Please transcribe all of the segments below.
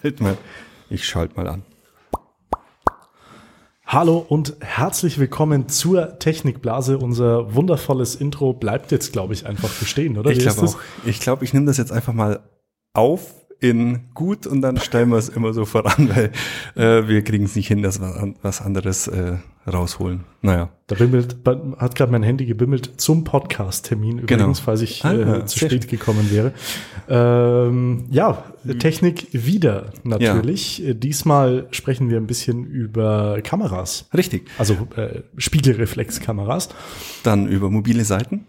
schalte mal, ich schalte mal an. Hallo und herzlich willkommen zur Technikblase. Unser wundervolles Intro bleibt jetzt, glaube ich, einfach bestehen, oder? Ich glaube auch. Ich glaube, ich nehme das jetzt einfach mal auf in gut und dann stellen wir es immer so voran, weil äh, wir kriegen es nicht hin, dass wir was anderes äh, rausholen. Naja. Da bimmelt, hat gerade mein Handy gebimmelt zum Podcast-Termin Genau. übrigens, falls ich Ah, äh, zu spät gekommen wäre. Ähm, ja, Technik wieder natürlich. Äh, Diesmal sprechen wir ein bisschen über Kameras. Richtig. Also äh, Spiegelreflexkameras. Dann über mobile Seiten.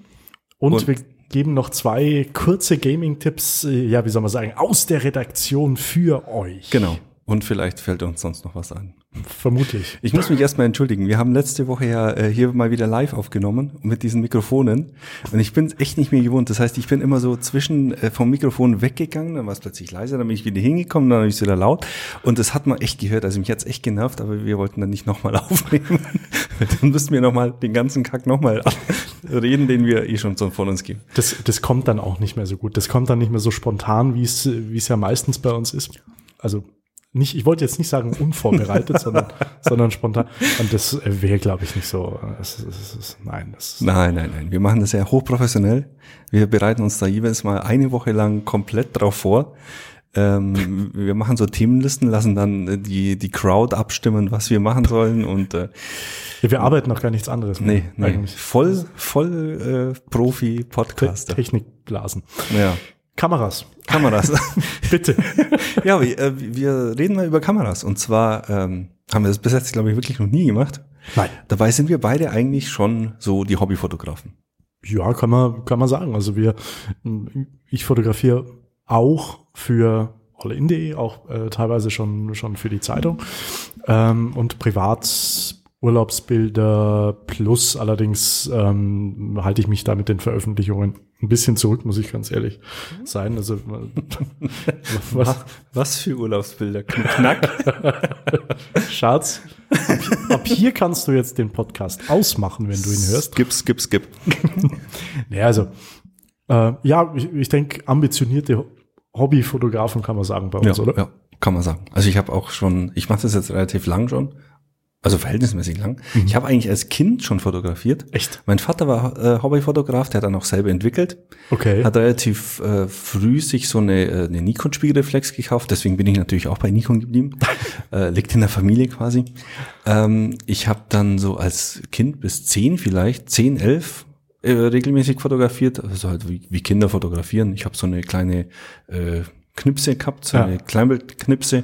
Und, Und- wir geben noch zwei kurze Gaming-Tipps, äh, ja, wie soll man sagen, aus der Redaktion für euch. Genau. Und vielleicht fällt uns sonst noch was ein. Vermutlich. Ich muss mich erstmal entschuldigen. Wir haben letzte Woche ja äh, hier mal wieder live aufgenommen mit diesen Mikrofonen. Und ich bin echt nicht mehr gewohnt. Das heißt, ich bin immer so zwischen äh, vom Mikrofon weggegangen, dann war es plötzlich leiser, dann bin ich wieder hingekommen, dann habe ich es wieder laut. Und das hat man echt gehört. Also mich hat's echt genervt, aber wir wollten dann nicht nochmal aufnehmen. dann müssten wir nochmal den ganzen Kack nochmal reden, den wir eh schon so von uns geben. Das, das kommt dann auch nicht mehr so gut. Das kommt dann nicht mehr so spontan, wie es, wie es ja meistens bei uns ist. Also nicht, ich wollte jetzt nicht sagen unvorbereitet, sondern, sondern spontan. Und das wäre, glaube ich, nicht so. Es, es, ist- nein, das Nein, nein, nein. Wir machen das ja hochprofessionell. Wir bereiten uns da jeweils mal eine Woche lang komplett drauf vor. Ähm, wir machen so Themenlisten, lassen dann die, die Crowd abstimmen, was wir machen sollen und äh, ja, wir arbeiten noch gar nichts anderes. mehr, nee, nee. Eigentlich. voll, voll äh, Profi Te Podcaster. Technikblasen. Ja. Kameras. Kameras. Bitte. ja, wir, äh, wir reden mal über Kameras und zwar ähm, haben wir das bis jetzt, glaube ich, wirklich noch nie gemacht. Nein. Dabei sind wir beide eigentlich schon so die Hobbyfotografen. Ja, kann man, kann man sagen. Also wir, ich fotografiere auch für allin.de, auch äh, teilweise schon, schon für die Zeitung ähm, und privat Urlaubsbilder plus allerdings ähm, halte ich mich da mit den Veröffentlichungen ein bisschen zurück, muss ich ganz ehrlich sein. Also was, Was für Urlaubsbilder? Knack. Schatz, ab, hier kannst du jetzt den Podcast ausmachen, wenn du ihn hörst. Skip, skip, skip. Ja, also, äh, ja, ich, ich denke, ambitionierte Hobbyfotografen kann man sagen bei uns, ja, oder? Ja, kann man sagen. Also ich habe auch schon, ich mache das jetzt relativ lang schon, also verhältnismäßig lang. Ich habe eigentlich als Kind schon fotografiert. Echt? Mein Vater war äh, Hobbyfotograf, der hat dann auch selber entwickelt. Okay. Hat relativ äh, früh sich so eine, äh, eine Nikon-Spiegelreflex gekauft, deswegen bin ich natürlich auch bei Nikon geblieben. äh, liegt in der Familie quasi. Ähm, ich habe dann so als Kind bis zehn vielleicht, zehn, elf, äh, regelmäßig fotografiert, also halt wie, wie Kinder fotografieren. Ich habe so eine kleine äh, Knipse gehabt, so Ja. eine Kleinbildknipse.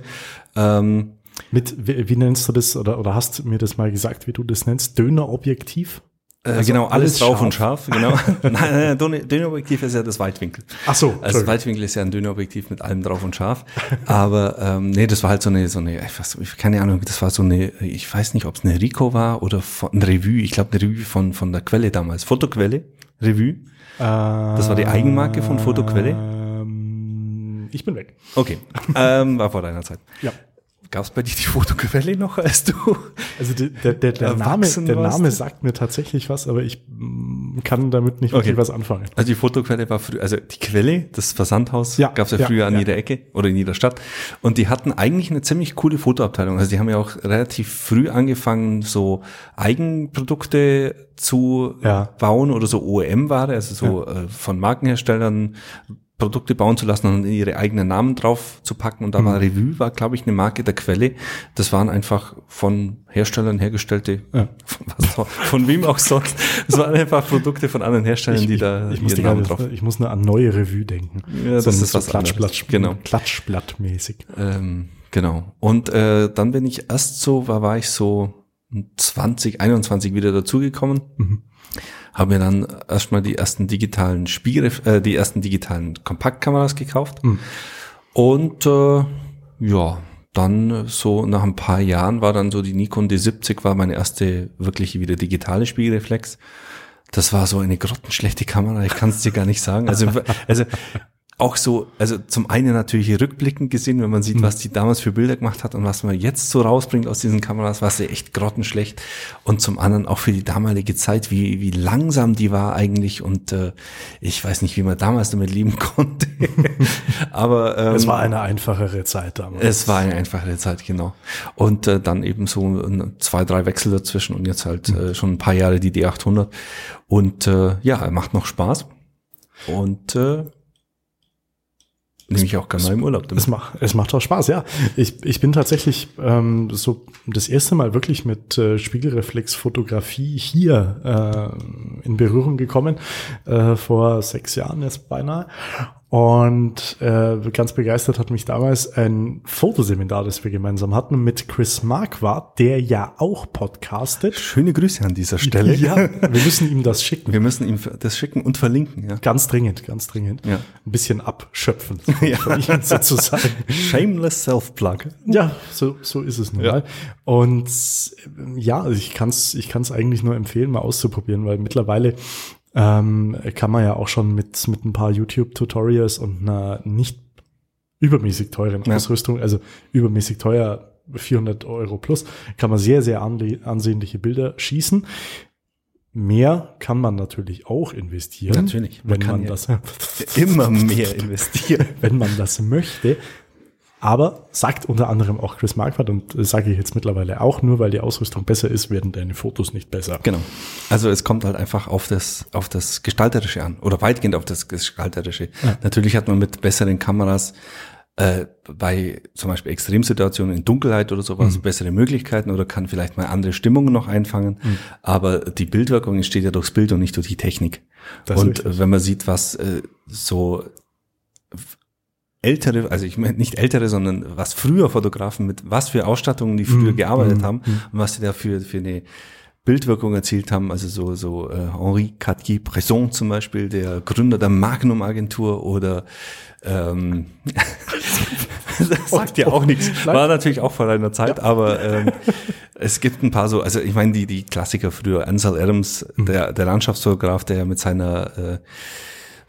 Ähm, Mit, wie, wie nennst du das, oder, oder hast du mir das mal gesagt, wie du das nennst? Dönerobjektiv? äh, Also genau, alles, alles drauf und scharf, genau. nein, nein, nein, Dönerobjektiv ist ja das Weitwinkel. Ach so, Also Entschuldigung. Weitwinkel ist ja ein Dönerobjektiv mit allem drauf und scharf. Aber ähm, nee, das war halt so eine, so eine, ich weiß, keine Ahnung, das war so eine, ich weiß nicht, ob es eine Rico war oder von, ein Revue. Ich glaube, eine Revue von, von der Quelle damals. Fotoquelle, Revue. das war die Eigenmarke von Fotoquelle? Ähm, ich bin weg. Okay, ähm, war vor deiner Zeit. Ja. Gab es bei dir die Fotoquelle noch, als du? Also der, der, der, der, Name, Erwachsen der Name sagt mir tatsächlich was, aber ich mm, kann damit nicht wirklich Okay. was anfangen. Also die Fotoquelle war früher, also die Quelle, das Versandhaus, Ja, gab es ja, ja, früher an ja. jeder Ecke oder in jeder Stadt. Und die hatten eigentlich eine ziemlich coole Fotoabteilung. Also die haben ja auch relativ früh angefangen, so Eigenprodukte zu Ja. bauen oder so OEM-Ware, also so äh, von Markenherstellern Produkte bauen zu lassen und ihre eigenen Namen drauf zu packen. Und da Mhm. war Revue, war glaube ich eine Marke der Quelle. Das waren einfach von Herstellern hergestellte, Ja. von, was, von wem auch sonst. Das waren einfach Produkte von anderen Herstellern, die da ich, muss ihren die Namen drauf. ich muss nur an neue Revue denken. Ja, das So- ist so was. Klatschblatt, Genau. Klatschblattmäßig. Ähm, genau. Und äh, dann bin ich erst so, war, war ich so 20, 21 wieder dazugekommen. Mhm. Habe mir dann erstmal die ersten digitalen Spiegel, äh, die ersten digitalen Kompaktkameras gekauft. Mhm. Und äh, ja, dann so nach ein paar Jahren war dann so die Nikon D70 war meine erste wirklich wieder digitale Spiegelreflex. Das war so eine grottenschlechte Kamera, ich kann es dir gar nicht sagen. Also, also auch so, also zum einen natürlich rückblickend gesehen, wenn man sieht, Mhm. was die damals für Bilder gemacht hat und was man jetzt so rausbringt aus diesen Kameras, war sie echt grottenschlecht. Und zum anderen auch für die damalige Zeit, wie, wie langsam die war eigentlich und äh, ich weiß nicht, wie man damals damit leben konnte. Aber ähm, Es war eine einfachere Zeit damals. es war eine einfache Zeit, genau. Und äh, dann eben so ein- zwei, drei Wechsel dazwischen und jetzt halt äh, schon ein paar Jahre die D800. Und äh, ja, er macht noch Spaß. Und äh, nehme ich auch gerne mal im Urlaub. damit. Es macht, es macht auch Spaß, ja. Ich, ich bin tatsächlich ähm, so das erste Mal wirklich mit äh, Spiegelreflexfotografie hier äh, in Berührung gekommen, äh, vor sechs Jahren jetzt beinahe. Und äh, ganz begeistert hat mich damals ein Fotoseminar, das wir gemeinsam hatten, mit Chris Marquardt, der ja auch podcastet. Schöne Grüße an dieser Stelle. Ja, wir müssen ihm das schicken. Wir müssen ihm das schicken und verlinken, ja. Ganz dringend, ganz dringend. Ja. Ein bisschen abschöpfen ihm sozusagen. Shameless Self-Plug. Ja, so, so ist es nun Ja. mal. Und ja, also ich kann es ich kann's eigentlich nur empfehlen, mal auszuprobieren, weil mittlerweile ähm, kann man ja auch schon mit, mit ein paar YouTube-Tutorials und einer nicht übermäßig teuren Ja. Ausrüstung, also übermäßig teuer, 400 Euro plus, kann man sehr, sehr ansehnliche Bilder schießen. Mehr kann man natürlich auch investieren. Natürlich. Man wenn man ja das Immer mehr investieren. wenn man das möchte. Aber sagt unter anderem auch Chris Marquardt und das sage ich jetzt mittlerweile auch, nur weil die Ausrüstung besser ist, werden deine Fotos nicht besser. Genau. Also es kommt halt einfach auf das, auf das Gestalterische an oder weitgehend auf das Gestalterische. Natürlich hat man mit besseren Kameras äh, bei zum Beispiel Extremsituationen in Dunkelheit oder sowas Mhm. bessere Möglichkeiten oder kann vielleicht mal andere Stimmungen noch einfangen. Mhm. Aber die Bildwirkung entsteht ja durchs Bild und nicht durch die Technik. Das und wenn man sieht, was äh, so ältere, also ich meine nicht ältere, sondern was früher Fotografen mit was für Ausstattungen die früher Mhm. gearbeitet Mhm. haben und was sie da für, für eine Bildwirkung erzielt haben, also so, so äh, Henri Cartier-Bresson zum Beispiel, der Gründer der Magnum-Agentur oder ähm, das sagt ja auch nichts. War natürlich auch vor einer Zeit, aber ähm, es gibt ein paar so, also ich meine, die, die Klassiker früher, Ansel Adams, der, der Landschaftsfotograf, der mit seiner äh,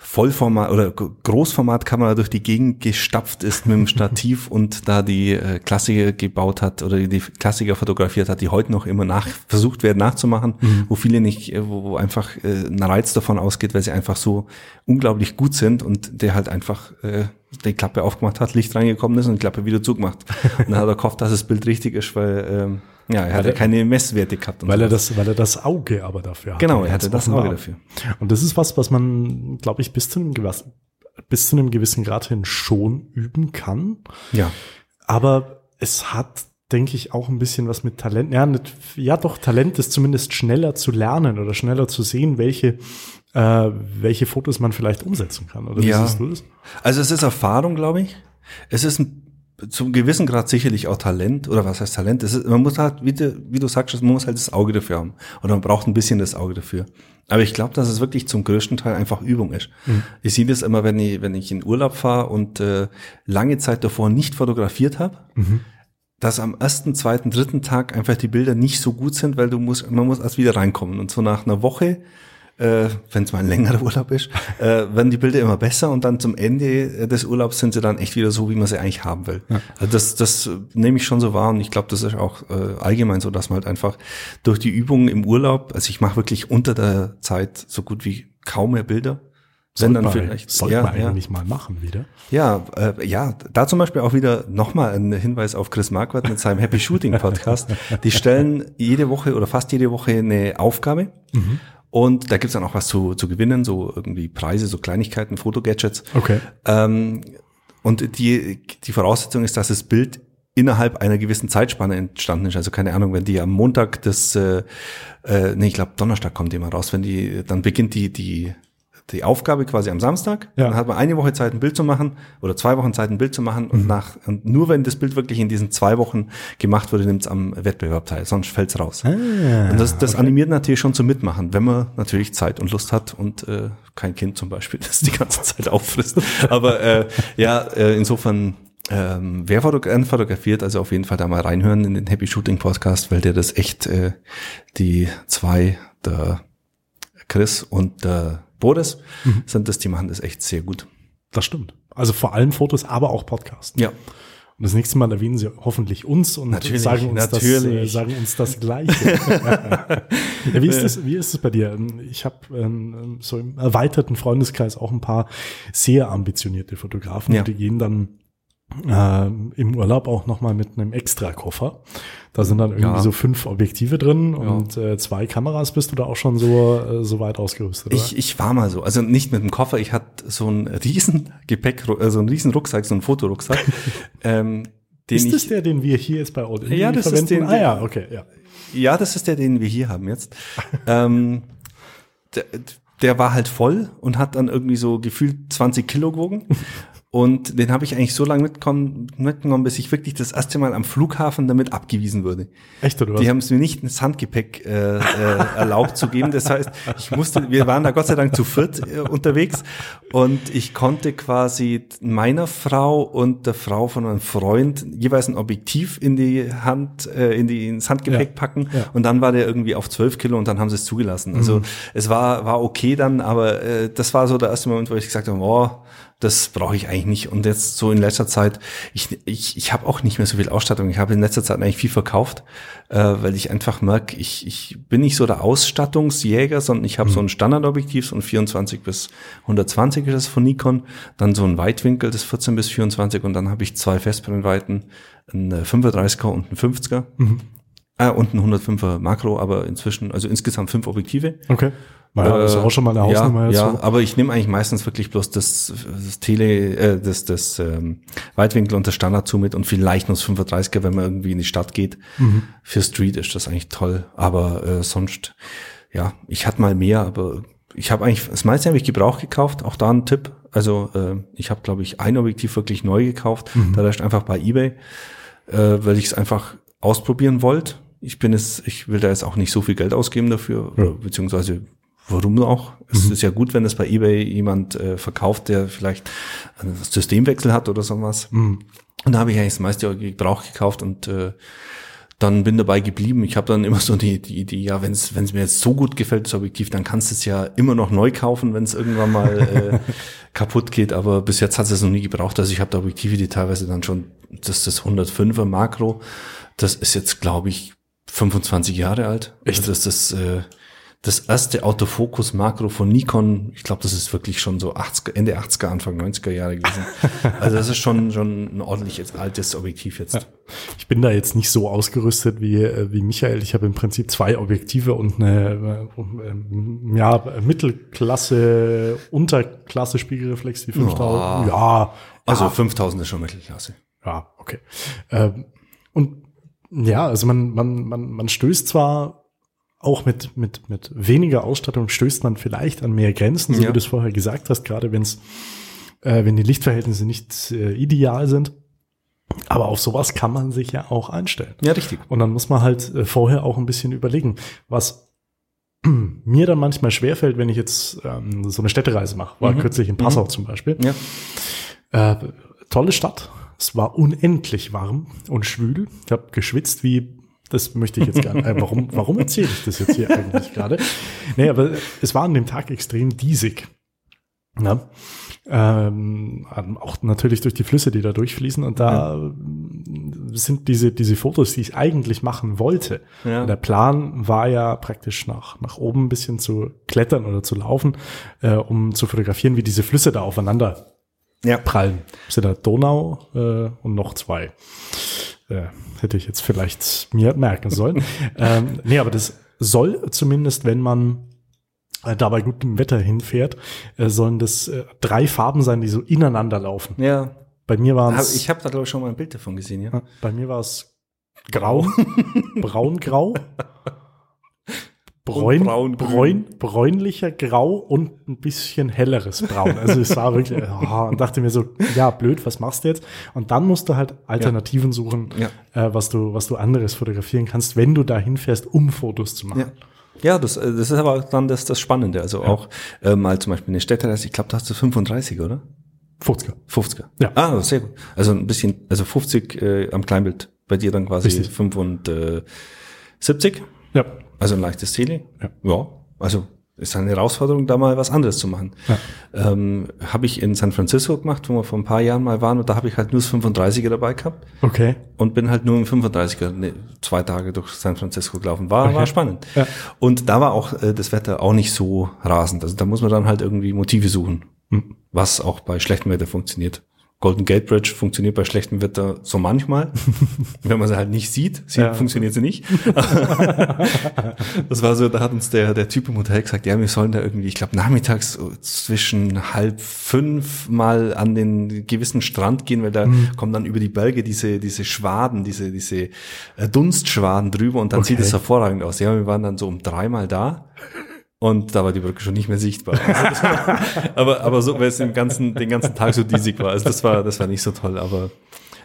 Vollformat oder Großformatkamera durch die Gegend gestapft ist mit dem Stativ und da die äh, Klassiker gebaut hat oder die Klassiker fotografiert hat, die heute noch immer nach versucht werden nachzumachen, wo viele nicht, äh, wo, wo einfach äh, ein Reiz davon ausgeht, weil sie einfach so unglaublich gut sind und der halt einfach äh, die Klappe aufgemacht hat, Licht reingekommen ist und die Klappe wieder zugemacht. Und dann hat er gehofft, dass das Bild richtig ist, weil ähm, ja, er hat ja er- keine Messwerte gehabt. Weil er das, weil er das Auge aber dafür hat. Genau, er hatte das. Auge dafür. Und das ist was, was man, glaube ich, bis zu einem gewissen, bis zu einem gewissen Grad hin schon üben kann. Ja. Aber es hat, denke ich, auch ein bisschen was mit Talent. Ja, nicht, ja doch, Talent ist zumindest schneller zu lernen oder schneller zu sehen, welche, äh, welche Fotos man vielleicht umsetzen kann. Oder wie Ja. siehst du das? Also es ist Erfahrung, glaube ich. Es ist ein, zum gewissen Grad sicherlich auch Talent. Oder was heißt Talent? Ist, man muss halt, wie du, wie du sagst, man muss halt das Auge dafür haben. Oder man braucht ein bisschen das Auge dafür. Aber ich glaube, dass es wirklich zum größten Teil einfach Übung ist. Ich sehe das immer, wenn ich, wenn ich in Urlaub fahre und äh, lange Zeit davor nicht fotografiert habe, dass am ersten, zweiten, dritten Tag einfach die Bilder nicht so gut sind, weil du musst, man muss erst wieder reinkommen. Und so nach einer Woche, äh, wenn es mal ein längerer Urlaub ist, äh, werden die Bilder immer besser und dann zum Ende äh, des Urlaubs sind sie dann echt wieder so, wie man sie eigentlich haben will. Also das, das nehme ich schon so wahr und ich glaube, das ist auch äh, allgemein so, dass man halt einfach durch die Übungen im Urlaub, also ich mache wirklich unter der Zeit so gut wie kaum mehr Bilder. Wenn dann man, vielleicht, sollte ja, man ja. eigentlich mal machen wieder. Ja, äh, ja, da zum Beispiel auch wieder nochmal ein Hinweis auf Chris Marquardt mit seinem Happy Shooting Podcast. Die stellen jede Woche oder fast jede Woche eine Aufgabe. Und da gibt's dann auch was zu, zu gewinnen, so irgendwie Preise, so Kleinigkeiten, Fotogadgets. Okay. Ähm, und die, die Voraussetzung ist, dass das Bild innerhalb einer gewissen Zeitspanne entstanden ist. Also keine Ahnung, wenn die am Montag das, äh, äh, nee, ich glaube Donnerstag kommt die mal raus, wenn die, dann beginnt die, die, die Aufgabe quasi am Samstag. Ja. Dann hat man eine Woche Zeit, ein Bild zu machen oder zwei Wochen Zeit, ein Bild zu machen und nach und nur wenn das Bild wirklich in diesen zwei Wochen gemacht wurde, nimmt es am Wettbewerb teil, sonst fällt's raus. und das, das animiert natürlich schon zum Mitmachen, wenn man natürlich Zeit und Lust hat und äh, kein Kind zum Beispiel, das die ganze Zeit auffrisst. Aber äh, ja, äh, insofern ähm, wer fotogra- fotografiert, also auf jeden Fall da mal reinhören in den Happy Shooting Podcast, weil der das echt äh, die zwei, der Chris und der Boris sind das, die machen das echt sehr gut. Das stimmt. Also vor allem Fotos, aber auch Podcasts. Ja. Und das nächste Mal erwähnen sie hoffentlich uns und Natürlich, sagen, uns Das, äh, natürlich. sagen uns das Gleiche. ja, wie, ist das, wie ist es bei dir? Ich habe ähm, so im erweiterten Freundeskreis auch ein paar sehr ambitionierte Fotografen, Ja. die gehen dann äh, im Urlaub auch nochmal mit einem Extra-Koffer. Da sind dann irgendwie Ja. so fünf Objektive drin und äh, zwei Kameras. Bist du da auch schon so, äh, so weit ausgerüstet? Ich, ich war mal so, also nicht mit dem Koffer, ich hatte so einen riesen Gepäck, äh, so einen riesen Rucksack, so einen Fotorucksack, ähm, den ist ich, das der, den wir hier jetzt bei Old Ja, das ist verwenden? den- ah ja, okay, ja. ja, das ist der, den wir hier haben jetzt. ähm, der, der war halt voll und hat dann irgendwie so gefühlt 20 Kilo gewogen. Und den habe ich eigentlich so lange mitgenommen, mitgenommen, bis ich wirklich das erste Mal am Flughafen damit abgewiesen wurde. Echt, oder was? Die haben es mir nicht ins Handgepäck äh, äh, erlaubt zu geben. Das heißt, ich musste, wir waren da Gott sei Dank zu viert äh, unterwegs und ich konnte quasi meiner Frau und der Frau von meinem Freund jeweils ein Objektiv in die Hand, äh, in die ins Handgepäck Ja, packen ja. und dann war der irgendwie auf 12 Kilo und dann haben sie es zugelassen. Also es war war okay dann, aber äh, das war so der erste Moment, wo ich gesagt habe, oh, das brauche ich eigentlich nicht. Und jetzt so in letzter Zeit, ich, ich, ich habe auch nicht mehr so viel Ausstattung. Ich habe in letzter Zeit eigentlich viel verkauft, äh, weil ich einfach merke, ich, ich bin nicht so der Ausstattungsjäger, sondern ich habe so ein Standardobjektiv, so ein 24 bis 120 ist das von Nikon, dann so ein Weitwinkel, das 14 bis 24 und dann habe ich zwei Festbrennweiten, ein äh, 35er und ein 50er. Äh, und ein 105er Makro, aber inzwischen, also insgesamt fünf Objektive. Okay. Naja, das ist Äh, auch schon mal eine Hausnummer ja, jetzt. ja, so. aber ich nehme eigentlich meistens wirklich bloß das, das Tele, äh, das, das ähm, Weitwinkel und das Standard zu mit und vielleicht noch das 35er, wenn man irgendwie in die Stadt geht. Mhm. Für Street ist das eigentlich toll, aber äh, sonst, ja, ich hatte mal mehr, aber ich habe eigentlich, das meiste habe ich Gebrauch gekauft, auch da ein Tipp. Also äh, ich habe, glaube ich, ein Objektiv wirklich neu gekauft, Mhm. da ist einfach bei Ebay, äh, weil ich es einfach ausprobieren wollte. Ich bin es, ich will da jetzt auch nicht so viel Geld ausgeben dafür, Ja. beziehungsweise warum auch? Es Mhm. ist ja gut, wenn es bei eBay jemand äh, verkauft, der vielleicht einen Systemwechsel hat oder sowas. Mhm. Und da habe ich eigentlich das meiste Gebrauch gekauft und äh, dann bin dabei geblieben. Ich habe dann immer so die, die Idee, ja, wenn es mir jetzt so gut gefällt, das Objektiv, dann kannst du es ja immer noch neu kaufen, wenn es irgendwann mal äh, kaputt geht. Aber bis jetzt hat es noch nie gebraucht. Also ich habe da Objektive, die teilweise dann schon, das das 105er Makro, das ist jetzt, glaube ich, 25 Jahre alt. Echt? Also das ist das, äh, das erste Autofokus Makro von Nikon. Ich glaube, das ist wirklich schon so 80, Ende 80er, Anfang 90er Jahre gewesen. also das ist schon, schon ein ordentliches altes Objektiv jetzt. Ich bin da jetzt nicht so ausgerüstet wie, äh, wie Michael. Ich habe im Prinzip zwei Objektive und eine äh, ähm, ja, Mittelklasse, Unterklasse Spiegelreflex, die 5000. Ja, Also ja, 5000 ist schon Mittelklasse. ja, okay. Ähm, und ja, also man, man, man, man stößt zwar auch mit, mit, mit weniger Ausstattung stößt man vielleicht an mehr Grenzen, so Ja. wie du es vorher gesagt hast, gerade wenn es, äh, wenn die Lichtverhältnisse nicht äh, ideal sind. Aber auf sowas kann man sich ja auch einstellen. Ja, richtig. Und dann muss man halt äh, vorher auch ein bisschen überlegen, was mir dann manchmal schwerfällt, wenn ich jetzt ähm, so eine Städtereise mache. War Mhm. kürzlich in Passau zum Beispiel. Ja. Äh, tolle Stadt. Es war unendlich warm und schwül. Ich habe geschwitzt wie, das möchte ich jetzt gar nicht. Äh, warum, warum erzähle ich das jetzt hier eigentlich gerade? Nee, aber es war an dem Tag extrem diesig. Ja. Ähm, auch natürlich durch die Flüsse, die da durchfließen. Und da ähm, sind diese, diese Fotos, die ich eigentlich machen wollte. Ja. Der Plan war ja praktisch nach, nach oben ein bisschen zu klettern oder zu laufen, äh, um zu fotografieren, wie diese Flüsse da aufeinander Ja. prallen. Sind da Donau äh, und noch zwei. Äh, hätte ich jetzt vielleicht mir merken sollen. ähm, nee, aber das soll zumindest, wenn man äh, da bei gutem Wetter hinfährt, äh, sollen das äh, drei Farben sein, die so ineinander laufen. Ja. Bei mir waren es ich habe da, glaube ich, schon mal ein Bild davon gesehen, ja. bei mir war es grau, braun-grau, bräun, braun-grün. bräun, bräunlicher Grau und ein bisschen helleres Braun. Also es war wirklich, oh, und dachte mir so, ja, blöd, was machst du jetzt? Und dann musst du halt Alternativen suchen, Ja. äh, was du, was du anderes fotografieren kannst, wenn du da hinfährst, um Fotos zu machen. Ja. Ja, das, äh, das ist aber dann das, das Spannende. Also auch äh, mal zum Beispiel eine Städtereise, ich glaube, da hast du 35, oder? 50er. 50er. Ja. Ah, sehr gut. Also ein bisschen, also 50 äh, am Kleinbild, bei dir dann quasi Richtig. 75. Ja. Also ein leichtes Tele. Ja. ja. Also ist eine Herausforderung, da mal was anderes zu machen. Ja. Ähm, habe ich in San Francisco gemacht, wo wir vor ein paar Jahren mal waren und da habe ich halt nur das 35er dabei gehabt Okay. und bin halt nur im 35er ne, zwei Tage durch San Francisco gelaufen. War, Okay. war spannend. Ja. Und da war auch äh, das Wetter auch nicht so rasend. Also da muss man dann halt irgendwie Motive suchen, Hm. was auch bei schlechtem Wetter funktioniert. Golden Gate Bridge funktioniert bei schlechtem Wetter so manchmal. Wenn man sie halt nicht sieht, sie Ja. funktioniert sie nicht. das war so, da hat uns der, der Typ im Hotel gesagt, ja, wir sollen da irgendwie, ich glaube, nachmittags zwischen halb fünf mal an den gewissen Strand gehen, weil da Mhm. kommen dann über die Berge diese, diese Schwaden, diese, diese äh, Dunstschwaden drüber und dann Okay. sieht es hervorragend aus. Ja, wir waren dann so um dreimal da. Und da war die Brücke schon nicht mehr sichtbar. Also war, aber, aber so, weil es den ganzen, den ganzen Tag so diesig war. Also das war, das war nicht so toll, aber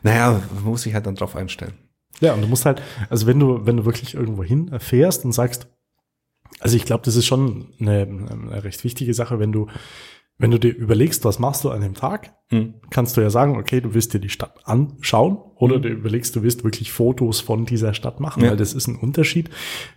naja, muss sich halt dann drauf einstellen. Ja, und du musst halt, also wenn du, wenn du wirklich irgendwo hin fährst und sagst, also ich glaube, das ist schon eine, eine recht wichtige Sache, wenn du, wenn du dir überlegst, was machst du an dem Tag, Hm. kannst du ja sagen, okay, du willst dir die Stadt anschauen oder Mhm. du überlegst, du willst wirklich Fotos von dieser Stadt machen, Ja. weil das ist ein Unterschied.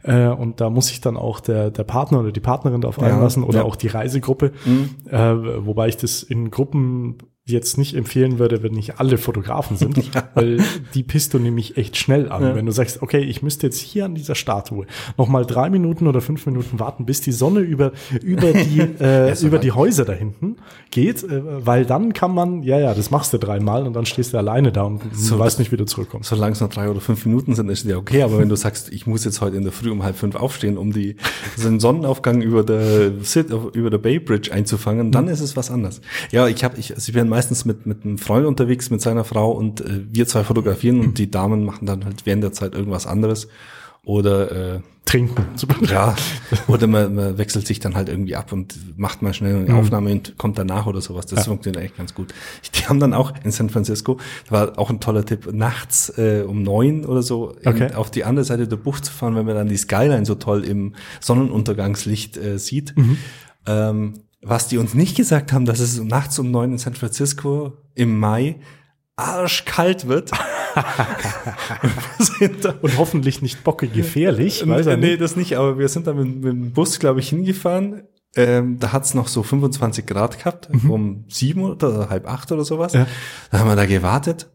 Äh, und da muss sich dann auch der, der Partner oder die Partnerin darauf Ja, einlassen oder ja. auch die Reisegruppe. Mhm. Äh, wobei ich das in Gruppen jetzt nicht empfehlen würde, wenn nicht alle Fotografen sind, weil die pisst du nämlich echt schnell an. Ja. Wenn du sagst, okay, ich müsste jetzt hier an dieser Statue noch mal drei Minuten oder fünf Minuten warten, bis die Sonne über, über die, äh, über die Häuser da hinten geht, äh, weil dann kann man, ja, ja, das machst du dreimal und dann stehst du alleine da und So, du weißt nicht, wie du zurückkommst. Solange es noch drei oder fünf Minuten sind, ist ja okay. Aber wenn du sagst, ich muss jetzt heute in der Früh um halb fünf aufstehen, um die, so einen Sonnenaufgang über der, über der Bay Bridge einzufangen, dann ist es was anderes. Ja, ich habe, ich, also ich bin meistens mit, mit einem Freund unterwegs, mit seiner Frau und äh, wir zwei fotografieren und die Damen machen dann halt während der Zeit irgendwas anderes. Oder äh, Trinken. Ja, oder man, man wechselt sich dann halt irgendwie ab und macht mal schnell eine Aufnahme und kommt danach oder sowas. Das funktioniert echt ganz gut. Die haben dann auch in San Francisco, war auch ein toller Tipp, nachts äh, um neun oder so in, Okay. auf die andere Seite der Bucht zu fahren, wenn man dann die Skyline so toll im Sonnenuntergangslicht äh, sieht. Ähm, was die uns nicht gesagt haben, dass es nachts um neun in San Francisco im Mai arschkalt wird. Da Und hoffentlich nicht bocke gefährlich. nee, nicht. das nicht, aber wir sind da mit, mit dem Bus, glaube ich, hingefahren. Ähm, da hat's noch so 25 Grad gehabt, um sieben oder halb acht oder sowas. Ja. Dann haben wir da gewartet.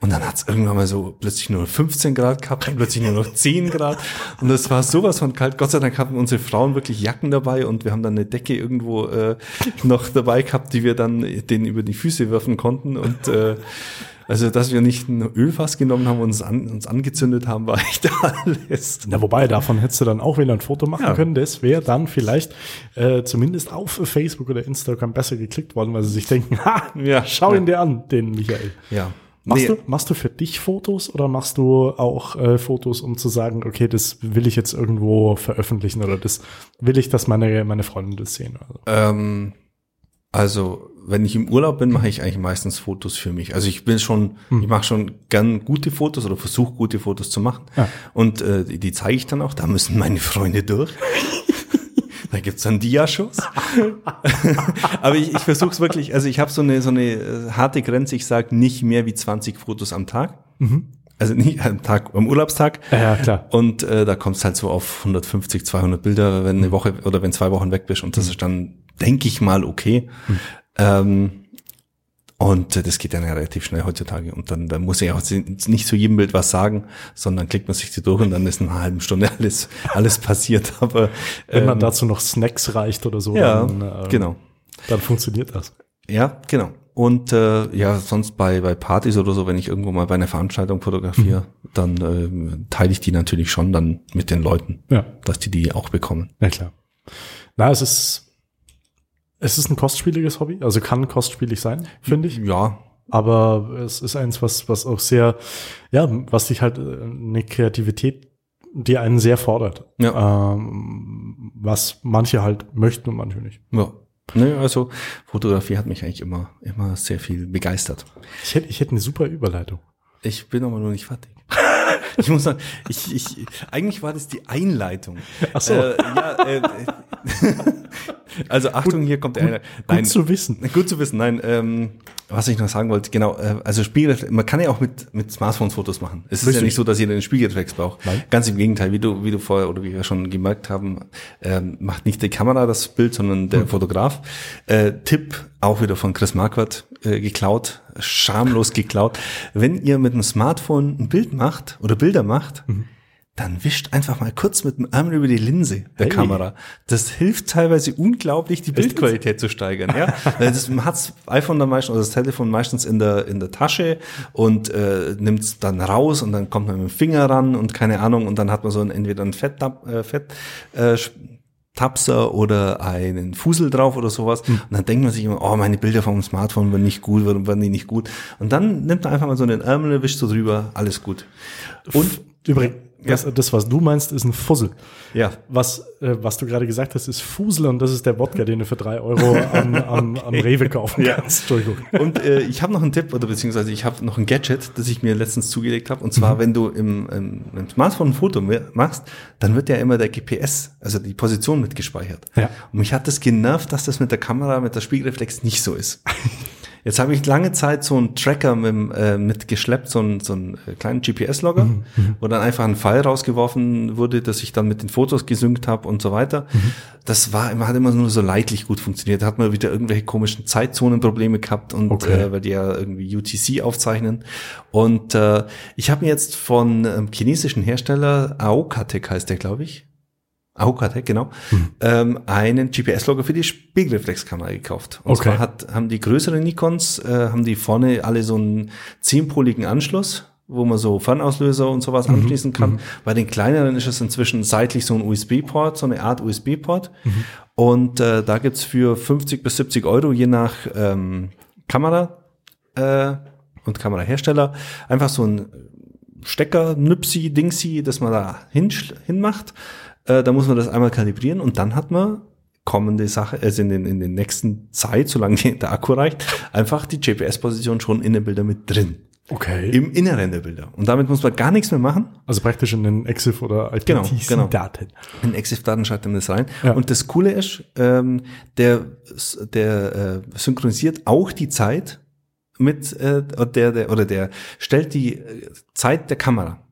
Und dann hat's irgendwann mal so plötzlich nur 15 Grad gehabt, dann plötzlich nur noch 10 Grad. Und das war sowas von kalt. Gott sei Dank hatten unsere Frauen wirklich Jacken dabei und wir haben dann eine Decke irgendwo äh, noch dabei gehabt, die wir dann denen über die Füße werfen konnten. Und äh, also, dass wir nicht ein Ölfass genommen haben und uns, an, uns angezündet haben, war echt alles. Na, wobei, davon hättest du dann auch wieder ein Foto machen Ja. können. Das wäre dann vielleicht äh, zumindest auf Facebook oder Instagram besser geklickt worden, weil sie sich denken, ha, Ja. schau ihn dir an, den Michael. Ja. Machst, Nee. du, machst du für dich Fotos oder machst du auch äh, Fotos, um zu sagen, okay, das will ich jetzt irgendwo veröffentlichen oder das will ich, dass meine, meine Freunde das sehen? Also, Ähm, also, wenn ich im Urlaub bin, mache ich eigentlich meistens Fotos für mich. Also ich bin schon, Hm. ich mache schon gern gute Fotos oder versuche gute Fotos zu machen. Ja. Und äh, die, die zeige ich dann auch. Da müssen meine Freunde durch. da gibt's dann Diashows. Aber ich, ich versuche es wirklich, also ich habe so eine, so eine äh, harte Grenze. Ich sage nicht mehr wie 20 Fotos am Tag. Also nicht am Tag, am Urlaubstag. Mhm. ja, klar. Und äh, da kommst halt so auf 150, 200 Bilder, wenn eine Woche oder wenn zwei Wochen weg bist. Und das ist dann, denke ich mal, okay. Ähm, und äh, das geht dann ja relativ schnell heutzutage. Und dann, dann muss ich auch nicht zu jedem Bild was sagen, sondern klickt man sich die durch und dann ist in einer halben Stunde alles, alles passiert. Aber Wenn man ähm, dazu noch Snacks reicht oder so, ja, dann, äh, genau. dann funktioniert das. Ja, genau. Und äh, ja, sonst bei, bei Partys oder so, wenn ich irgendwo mal bei einer Veranstaltung fotografiere, dann äh, teile ich die natürlich schon dann mit den Leuten, Ja, dass die die auch bekommen. ja klar. Na, es ist, es ist ein kostspieliges Hobby, also kann kostspielig sein, finde ich. Ja, Aber es ist eins, was, was auch sehr, ja, was dich halt äh, eine Kreativität, die einen sehr fordert. Ja. Ähm, was manche halt möchten und manche nicht. Ja. Ne, also Fotografie hat mich eigentlich immer, immer sehr viel begeistert. Ich hätte, ich hätte eine super Überleitung. Ich bin aber noch nicht fertig. Ich muss sagen, ich, ich, eigentlich war das die Einleitung. Ach so. Äh, ja, äh, Also Achtung, hier kommt einer. Gut zu wissen. Gut zu wissen. Nein, ähm, was ich noch sagen wollte, genau, äh, also Spiegelreflex, man kann ja auch mit, mit Smartphones Fotos machen. Es ist Richtig. ja nicht so, dass jeder einen Spiegelreflex braucht. Nein. Ganz im Gegenteil, wie du, wie du vorher oder wie wir schon gemerkt haben, ähm, macht nicht die Kamera das Bild, sondern der Fotograf. Äh, Tipp, auch wieder von Chris Marquardt äh, geklaut, schamlos geklaut. Wenn ihr mit dem Smartphone ein Bild macht oder Bilder macht, dann wischt einfach mal kurz mit dem Ärmel über die Linse der Hey. Kamera. Das hilft teilweise unglaublich, die Bildqualität zu steigern. Ja, das man hat's iPhone dann meistens oder das Telefon meistens in der in der Tasche und äh, nimmt es dann raus und dann kommt man mit dem Finger ran und keine Ahnung und dann hat man so ein, entweder ein Fett, äh, Fett äh, Tapser oder einen Fusel drauf oder sowas. Und dann denkt man sich immer, oh, meine Bilder vom Smartphone waren nicht gut, warum waren die nicht gut? Und dann nimmt man einfach mal so den Ärmel, wischt so drüber, alles gut. Und Übrigens, das, das, was du meinst, ist ein Fussel. ja, Was, äh, was du gerade gesagt hast, ist Fusel und das ist der Wodka, den du für drei Euro am, am, am Rewe kaufen Ja. kannst. Entschuldigung. Und äh, ich habe noch einen Tipp, oder beziehungsweise ich habe noch ein Gadget, das ich mir letztens zugelegt habe. Und zwar, wenn du im, im, im Smartphone ein Foto machst, dann wird ja immer der GPS, also die Position mitgespeichert. Ja. Und mich hat das genervt, dass das mit der Kamera, mit der Spiegelreflex nicht so ist. Jetzt habe ich lange Zeit so einen Tracker mit, äh, mitgeschleppt, so einen, so einen äh, kleinen GPS-Logger, wo dann einfach ein Pfeil rausgeworfen wurde, dass ich dann mit den Fotos gesynkt habe und so weiter. Das war immer, hat immer nur so leidlich gut funktioniert. Da hat man wieder irgendwelche komischen Zeitzonenprobleme gehabt und Okay. äh, weil die ja irgendwie UTC aufzeichnen. Und äh, ich habe mir jetzt von ähm, chinesischen Hersteller, Aokatek heißt der, glaube ich. Aokatek, genau, ähm, einen GPS-Logger für die Spiegelreflexkamera gekauft. Und Okay. zwar hat, haben die größeren Nikons, äh, haben die vorne alle so einen zehnpoligen Anschluss, wo man so Fernauslöser und sowas anschließen kann. Bei den kleineren ist es inzwischen seitlich so ein USB-Port, so eine Art USB-Port. Und äh, da gibt's für 50 bis 70 Euro, je nach ähm, Kamera äh, und Kamerahersteller, einfach so ein Stecker, Nüpsi, Dingsi, das man da hin, hinmacht. Äh, da muss man das einmal kalibrieren und dann hat man kommende Sache, also in den, in den nächsten Zeit, solange der Akku reicht, einfach die GPS-Position schon in den Bildern mit drin. Okay. Im Inneren der Bilder. Und damit muss man gar nichts mehr machen. Also praktisch in den EXIF oder Genau, genau. IPTC-Daten. In Exif-Daten schreibt man das rein. Ja. Und das Coole ist, ähm, der, der äh, synchronisiert auch die Zeit mit äh, der, der oder der stellt die äh, Zeit der Kamera.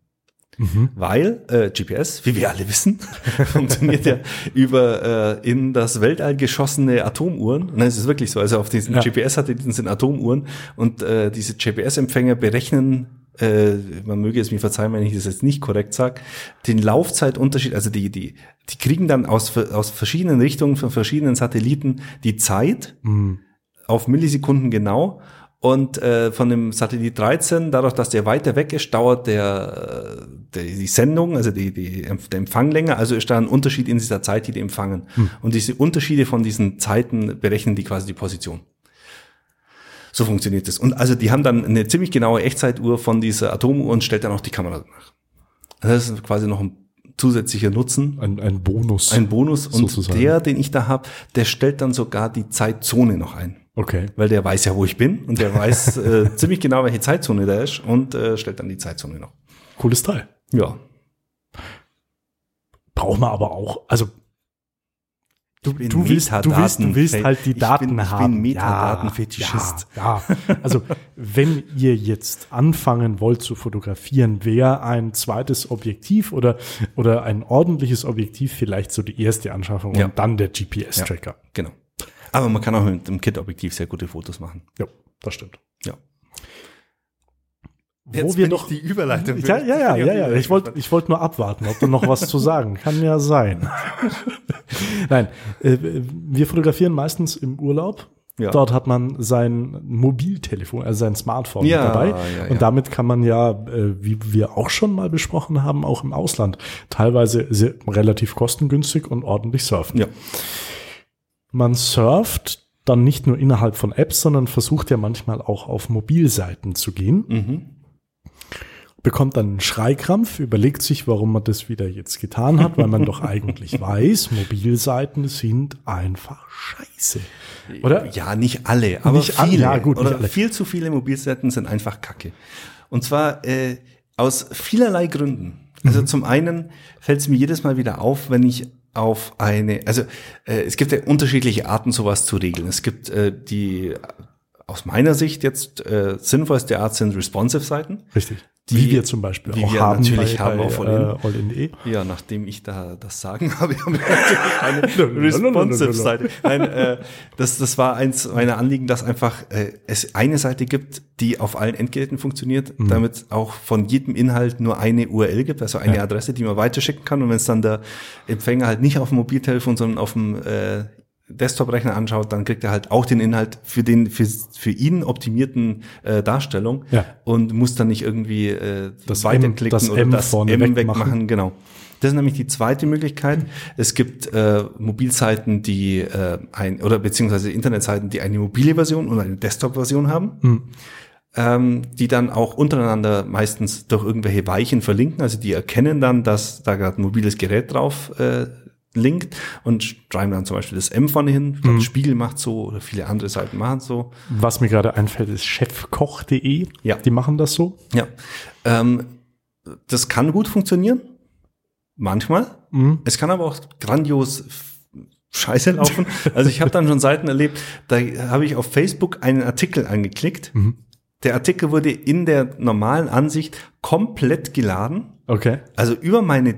Weil äh, GPS, wie wir alle wissen, funktioniert ja über äh, in das Weltall geschossene Atomuhren. Nein, es ist wirklich so. Also auf diesen Ja. GPS-Satelliten sind Atomuhren und äh, diese GPS-Empfänger berechnen äh, man möge es mir verzeihen, wenn ich das jetzt nicht korrekt sage, den Laufzeitunterschied, also die, die, die kriegen dann aus, aus verschiedenen Richtungen von verschiedenen Satelliten die Zeit auf Millisekunden genau. Und äh, von dem Satellit 13, dadurch, dass der weiter weg ist, dauert der, äh, der die Sendung, also die, die, der Empfang länger, also ist da ein Unterschied in dieser Zeit, die die empfangen. Und diese Unterschiede von diesen Zeiten berechnen die quasi die Position. So funktioniert das. Und also die haben dann eine ziemlich genaue Echtzeituhr von dieser Atomuhr und stellt dann auch die Kamera nach. Das ist quasi noch ein zusätzlicher Nutzen, Ein, ein Bonus. ein Bonus. Und Sozusagen. der, den ich da habe, der stellt dann sogar die Zeitzone noch ein. Okay. Weil der weiß ja, wo ich bin und der weiß äh, ziemlich genau, welche Zeitzone da ist und äh, stellt dann die Zeitzone noch. Cooles Teil. Ja. Braucht man aber auch. Also du, bin du, willst, du willst, du willst halt die ich Daten bin- ich bin haben. Metadatenfetischist. Ja, ja. Also wenn ihr jetzt anfangen wollt zu fotografieren, wäre ein zweites Objektiv oder, oder ein ordentliches Objektiv vielleicht so die erste Anschaffung Ja. und dann der GPS-Tracker. Genau. Aber man kann auch mit dem Kit-Objektiv sehr gute Fotos machen. Ja. das stimmt. Ja. Wo wir noch die Überleitung. Ja, ja, ja, ja, ja. Ich wollte ich wollte nur abwarten, ob du noch was zu sagen. Kann ja sein. Nein, äh, wir fotografieren meistens im Urlaub. Ja. Dort hat man sein Mobiltelefon, also sein Smartphone Ja, dabei. ja, ja. Und damit kann man ja, äh, wie wir auch schon mal besprochen haben, auch im Ausland teilweise sehr, relativ kostengünstig und ordentlich surfen. Ja. Man surft dann nicht nur innerhalb von Apps, sondern versucht ja manchmal auch auf Mobilseiten zu gehen Mhm. bekommt dann einen Schreikrampf, überlegt sich, warum man das wieder jetzt getan hat, weil man doch eigentlich weiß, Mobilseiten sind einfach scheiße. Oder? Ja, nicht alle, aber Nicht alle, viele. ja, gut, nicht Oder alle. viel zu viele Mobilseiten sind einfach Kacke. Und zwar äh, aus vielerlei Gründen. Also Mhm. zum einen fällt es mir jedes Mal wieder auf, wenn ich auf eine, also äh, es gibt ja unterschiedliche Arten, sowas zu regeln. Es gibt äh, die aus meiner Sicht jetzt äh, sinnvollste Art sind Responsive-Seiten. Richtig. Die- wie wir zum Beispiel auch wir haben natürlich bei, haben auf All-In. äh, All-In.de. Ja, nachdem ich da das Sagen habe, haben wir natürlich eine Responsive-Seite. Nein, äh, das, das war eins meiner Anliegen, dass einfach äh, es eine Seite gibt, die auf allen Endgeräten funktioniert, damit auch von jedem Inhalt nur eine URL gibt, also eine Ja. Adresse, die man weiterschicken kann. Und wenn es dann der Empfänger halt nicht auf dem Mobiltelefon, sondern auf dem äh, Desktop-Rechner anschaut, dann kriegt er halt auch den Inhalt für den für, für ihn optimierten äh, Darstellung Ja. und muss dann nicht irgendwie äh, Das weiterklicken M- das oder M das vorne M wegmachen. wegmachen. Genau. Das ist nämlich die zweite Möglichkeit. Es gibt äh, Mobilseiten, die äh, ein oder beziehungsweise Internetseiten, die eine mobile Version und eine Desktop-Version haben, ähm, die dann auch untereinander meistens durch irgendwelche Weichen verlinken. Also die erkennen dann, dass da gerade ein mobiles Gerät drauf äh, linkt und schreiben dann zum Beispiel das M vorne hin. Glaub, Spiegel macht so oder viele andere Seiten machen so. Was mir gerade einfällt, ist chefkoch.de. Ja. Die machen das so. Ja, ähm, das kann gut funktionieren. Manchmal. Mhm. Es kann aber auch grandios scheiße laufen. Also ich habe dann schon Seiten erlebt, da habe ich auf Facebook einen Artikel angeklickt. Mhm. Der Artikel wurde in der normalen Ansicht komplett geladen, Okay. also über meine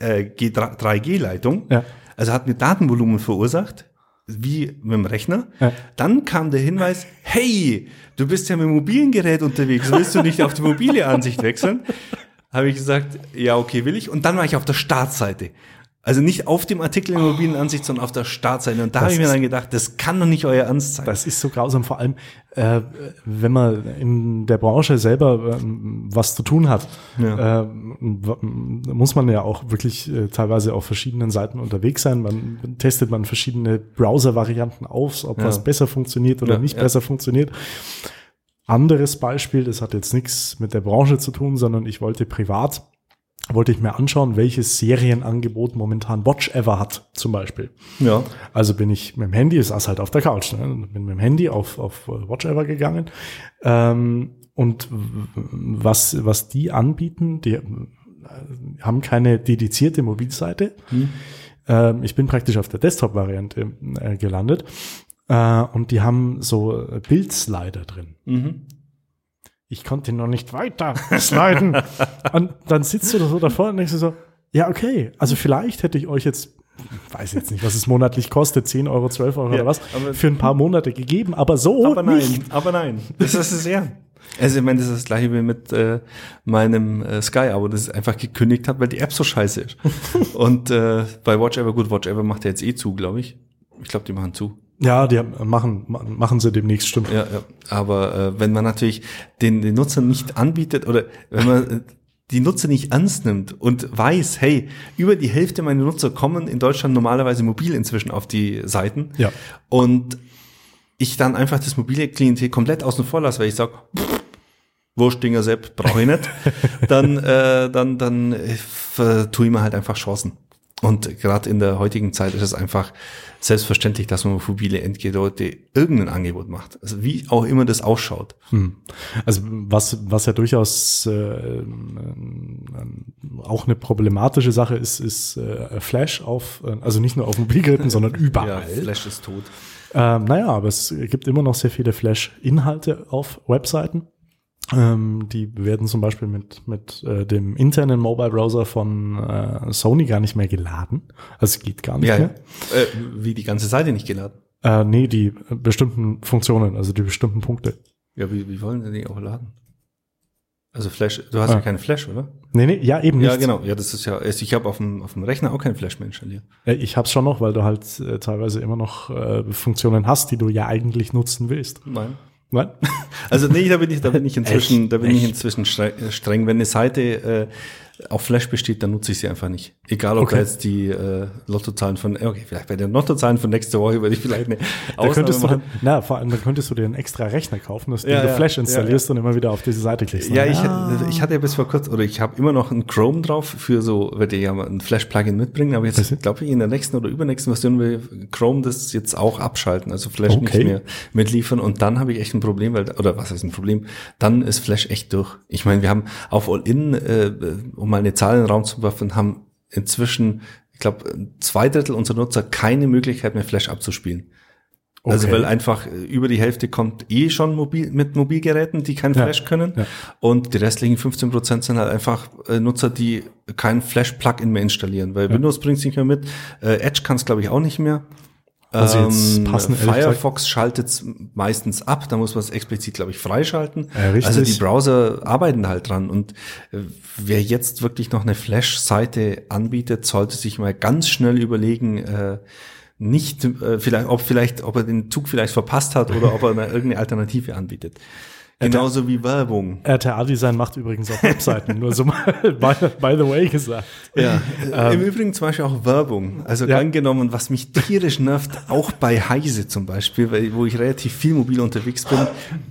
äh, G 3G-Leitung. Ja. Also hat mir Datenvolumen verursacht, wie mit dem Rechner. Ja. Dann kam der Hinweis, hey, du bist ja mit dem mobilen Gerät unterwegs, willst du nicht auf die mobile Ansicht wechseln? Habe ich gesagt, ja, okay, will ich. Und dann war ich auf der Startseite. Also nicht auf dem Artikel in der mobilen Ansicht, sondern auf der Startseite. Und da habe ich mir dann gedacht, das kann doch nicht euer Ernst sein. Das ist so grausam, vor allem, äh, wenn man in der Branche selber ähm, was zu tun hat, Ja. w- muss man ja auch wirklich äh, teilweise auf verschiedenen Seiten unterwegs sein. Man testet man verschiedene Browser-Varianten aus, ob Ja. was besser funktioniert oder Ja, nicht besser funktioniert. Anderes Beispiel, das hat jetzt nichts mit der Branche zu tun, sondern ich wollte privat, wollte ich mir anschauen, welches Serienangebot momentan Watch Ever hat, zum Beispiel. ja. Also bin ich mit dem Handy, es saß halt auf der Couch, ne? bin mit dem Handy auf, auf Watch Ever gegangen. Ähm, und was, was die anbieten, die äh, haben keine dedizierte Mobilseite. Ähm, ich bin praktisch auf der Desktop-Variante äh, gelandet. Äh, und die haben so äh, Bildslider drin. Mhm. Ich konnte noch nicht weiter sliden. und dann sitzt du da so davor und denkst du so, ja, okay, also vielleicht hätte ich euch jetzt, weiß jetzt nicht, was es monatlich kostet, 10 Euro, 12 Euro Ja, oder was, aber- für ein paar Monate gegeben, aber so aber nein, nicht. aber nein. Das ist es ja. Also ich meine, das ist das gleiche wie mit äh, meinem äh, Sky-Abo, das ich einfach gekündigt habe, weil die App so scheiße ist. Und äh, bei Watch Ever, gut, Watch Ever macht ja jetzt eh zu, glaube ich. Ich glaube, die machen zu. Ja, die haben- machen, machen sie demnächst, stimmt. Ja, ja. Aber äh, wenn man natürlich den, den Nutzer nicht anbietet oder wenn man äh, die Nutzer nicht ernst nimmt und weiß, hey, über die Hälfte meiner Nutzer kommen in Deutschland normalerweise mobil inzwischen auf die Seiten. Ja. Und ich dann einfach das mobile Klientel komplett außen vor lasse, weil ich sage, Wurstdinger Sepp, brauche ich nicht, dann, äh, dann, dann äh, vertue ich mir halt einfach Chancen. Und gerade in der heutigen Zeit ist es einfach selbstverständlich, dass man mobile Endgeräte irgendein Angebot macht. Also wie auch immer das ausschaut. Hm. Also was, was ja durchaus äh, auch eine problematische Sache ist, ist äh, Flash auf, äh, also nicht nur auf Mobilgeräten, sondern Ja, überall. Flash ist tot. Ähm, naja, aber es gibt immer noch sehr viele Flash-Inhalte auf Webseiten. Ähm, die werden zum Beispiel mit, mit äh, dem internen Mobile Browser von äh, Sony gar nicht mehr geladen. Also es geht gar nicht Ja, ja. mehr. Äh, wie die ganze Seite nicht geladen. Äh, nee, die bestimmten Funktionen, also die bestimmten Punkte. Ja, wie, wie wollen sie die auch laden? Also Flash, du hast ja Ah. keine Flash, oder? Nee, nee, ja, eben nicht. Ja, genau. Ja, das ist ja, also ich habe auf dem, auf dem Rechner auch kein Flash mehr installiert. Äh, Ich hab's schon noch, weil du halt äh, teilweise immer noch äh, Funktionen hast, die du ja eigentlich nutzen willst. Nein. Nein? Also nee, da bin ich, da bin ich inzwischen, Echt? da bin ich inzwischen äh, streng. Wenn eine Seite äh, auf Flash besteht, dann nutze ich sie einfach nicht. Egal, ob Okay. da jetzt die äh, Lottozahlen von, äh, okay, vielleicht bei den Lottozahlen von nächste Woche würde ich vielleicht eine Da du dann, na, vor allem, dann könntest du dir einen extra Rechner kaufen, dass Ja, du ja, Flash ja, installierst und immer wieder auf diese Seite klickst. Ja, ne? ich, hatte- ich hatte ja bis vor kurzem, oder ich habe immer noch ein Chrome drauf für so, werde ich ja mal ein Flash-Plugin mitbringen, aber jetzt glaube ich in der nächsten oder übernächsten Version will Chrome das jetzt auch abschalten, also Flash Okay. nicht mehr mitliefern und dann habe ich echt ein Problem, weil, oder was heißt ein Problem, dann ist Flash echt durch. Ich meine, wir haben auf All-In, äh, um mal eine Zahl in den Raum zu werfen, haben inzwischen, glaube, zwei Drittel unserer Nutzer keine Möglichkeit mehr Flash abzuspielen. Also Okay. weil einfach äh, über die Hälfte kommt eh schon mobil, mit Mobilgeräten, die kein Ja, Flash können. ja. Und die restlichen 15 Prozent sind halt einfach äh, Nutzer, die kein Flash-Plugin mehr installieren. Weil Windows bringt es nicht mehr mit. Äh, Edge kann es, glaube ich, auch nicht mehr. Also jetzt Ähm, ehrlich gesagt- Firefox schaltet es meistens ab, da muss man es explizit, glaube ich, freischalten. Ja, richtig. also die Browser arbeiten halt dran und äh, wer jetzt wirklich noch eine Flash-Seite anbietet, sollte sich mal ganz schnell überlegen, äh, nicht äh, vielleicht, ob vielleicht, ob er den Zug vielleicht verpasst hat oder ob er eine, irgendeine Alternative anbietet. Genauso wie Werbung. RTA-Design macht übrigens auch Webseiten, nur so mal by, by the way gesagt. Ja, äh, im Übrigen zum Beispiel auch Werbung. Also Ja. gern genommen, was mich tierisch nervt, auch bei Heise zum Beispiel, weil, wo ich relativ viel mobil unterwegs bin.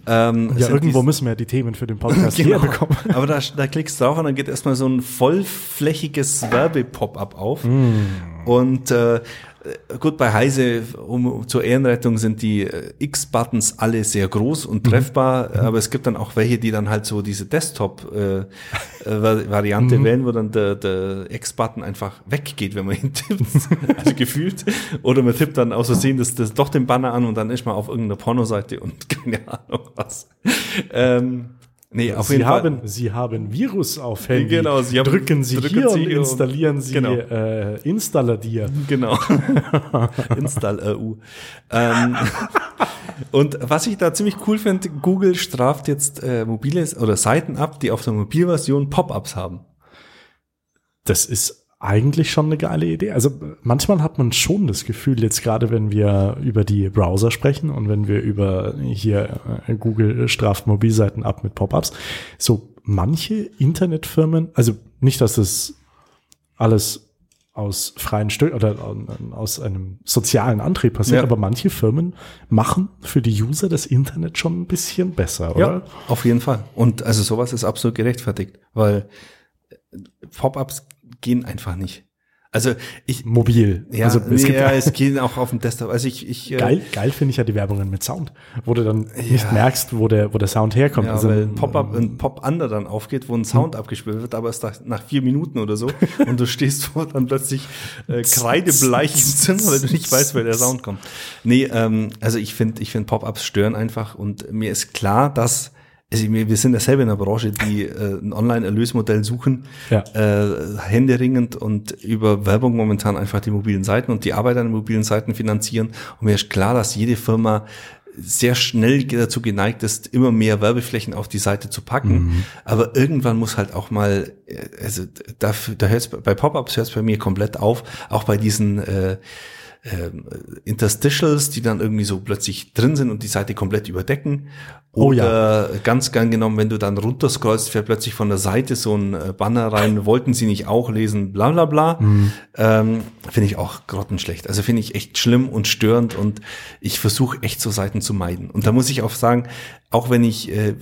Ähm, Ja, irgendwo müssen wir ja die Themen für den Podcast Genau. herbekommen. Aber da, da klickst du drauf und dann geht erstmal so ein vollflächiges Werbe-Pop-up auf. Mm. Und äh, gut, bei Heise, um zur Ehrenrettung sind die äh, X-Buttons alle sehr groß und Mhm. treffbar, aber es gibt dann auch welche, die dann halt so diese Desktop-Variante Mhm. wählen, wo dann der, der X-Button einfach weggeht, wenn man ihn tippt. also gefühlt. Oder man tippt dann aus Versehen das, das doch den Banner an und dann ist man auf irgendeiner Pornoseite und keine Ahnung was. Ähm, nee, auf Sie jeden Fall. haben, Sie haben Virus auf Handy. Genau, Sie haben- drücken Sie drücken hier Sie und hier und- installieren Sie Genau. äh, Installadier. Genau. Install EU. Ähm, und was ich da ziemlich cool finde, Google straft jetzt äh, mobile oder Seiten ab, die auf der Mobilversion Pop-ups haben. Das ist eigentlich schon eine geile Idee. Also manchmal hat man schon das Gefühl, jetzt gerade wenn wir über die Browser sprechen und wenn wir über hier äh, Google straft Mobilseiten ab mit Pop-ups, so manche Internetfirmen, also nicht, dass das alles aus freien Stück oder äh, aus einem sozialen Antrieb passiert, Ja. aber manche Firmen machen für die User das Internet schon ein bisschen besser, oder? auf jeden Fall. Und also sowas ist absolut gerechtfertigt, weil Pop-ups gehen einfach nicht. Also ich, Mobil. ja, also es gibt ja, es gehen auch auf dem Desktop. Also ich, ich äh, Geil, geil finde ich ja die Werbungen mit Sound, wo du dann nicht Ja. merkst, wo der, wo der Sound herkommt. Ja, Also, weil ein Pop-up, ein Pop-Under dann aufgeht, wo ein Sound abgespielt wird, aber es nach, nach vier Minuten oder so und du stehst vor dann plötzlich äh, kreidebleich im Zimmer, weil du nicht weißt, wer der Sound kommt. Nee, ähm, also ich finde, ich finde Pop-ups stören einfach und mir ist klar, dass also wir wir sind ja selber in einer Branche, die äh, ein Online-Erlösmodell suchen, Ja. äh, händeringend und über Werbung momentan einfach die mobilen Seiten und die Arbeit an den mobilen Seiten finanzieren. Und mir ist klar, dass jede Firma sehr schnell dazu geneigt ist, immer mehr Werbeflächen auf die Seite zu packen. Aber irgendwann muss halt auch mal, äh, also da, da hört es bei Pop-ups hört es bei mir komplett auf, auch bei diesen äh, ähm, Interstitials, die dann irgendwie so plötzlich drin sind und die Seite komplett überdecken. Oh ja. Oder ganz gern genommen, wenn du dann runterscrollst, fährt plötzlich von der Seite so ein äh, Banner rein, wollten sie nicht auch lesen, bla bla bla. Ähm, finde ich auch grottenschlecht. Also finde ich echt schlimm und störend und ich versuche echt so Seiten zu meiden. Und da muss ich auch sagen, auch wenn ich, äh,